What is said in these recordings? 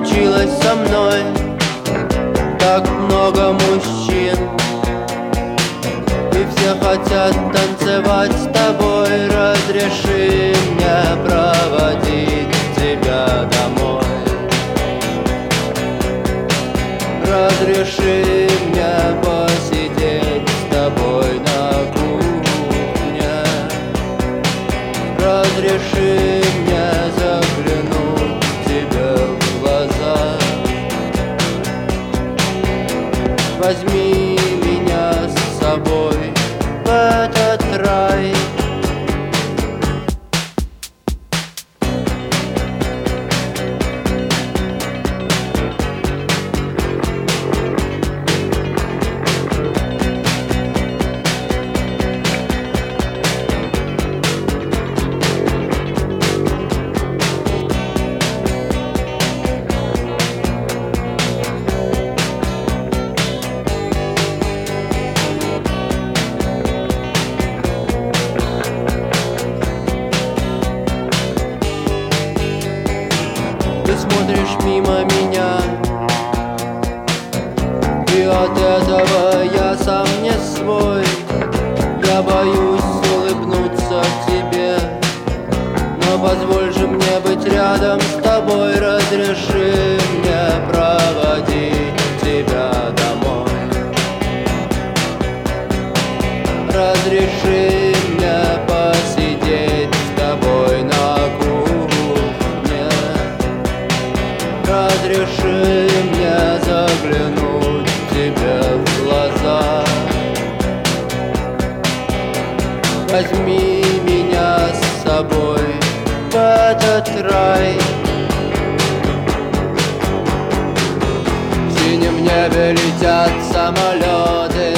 случилось со мной. Так много мужчин. И все хотят танцевать с тобой. Разреши мне проводить тебя домой. Разреши мне посидеть с тобой на кухне. Разреши Возьми меня смотришь мимо меня. И от этого я сам не свой. Я боюсь улыбнуться тебе. Но позволь же мне быть рядом с тобой. Разреши мне проводить Возьми меня с собой в этот рай. В синем небе летят самолеты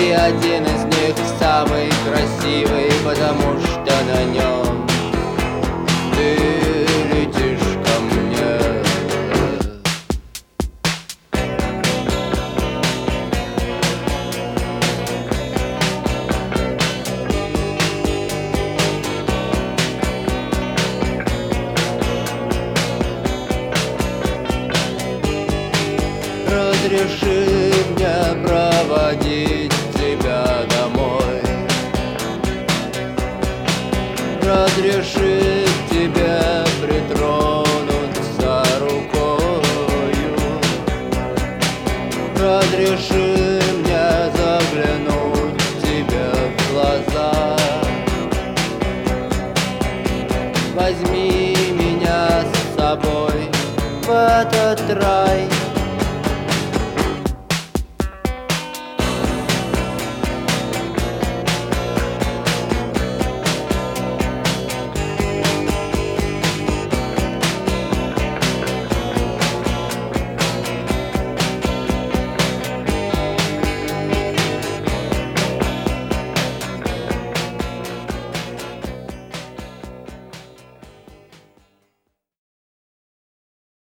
И один из них самый красивый Потому что Разреши мне проводить тебя домой. Разреши тебе притронуться рукою. Разреши мне заглянуть тебе в глаза. Возьми меня с собой в этот рай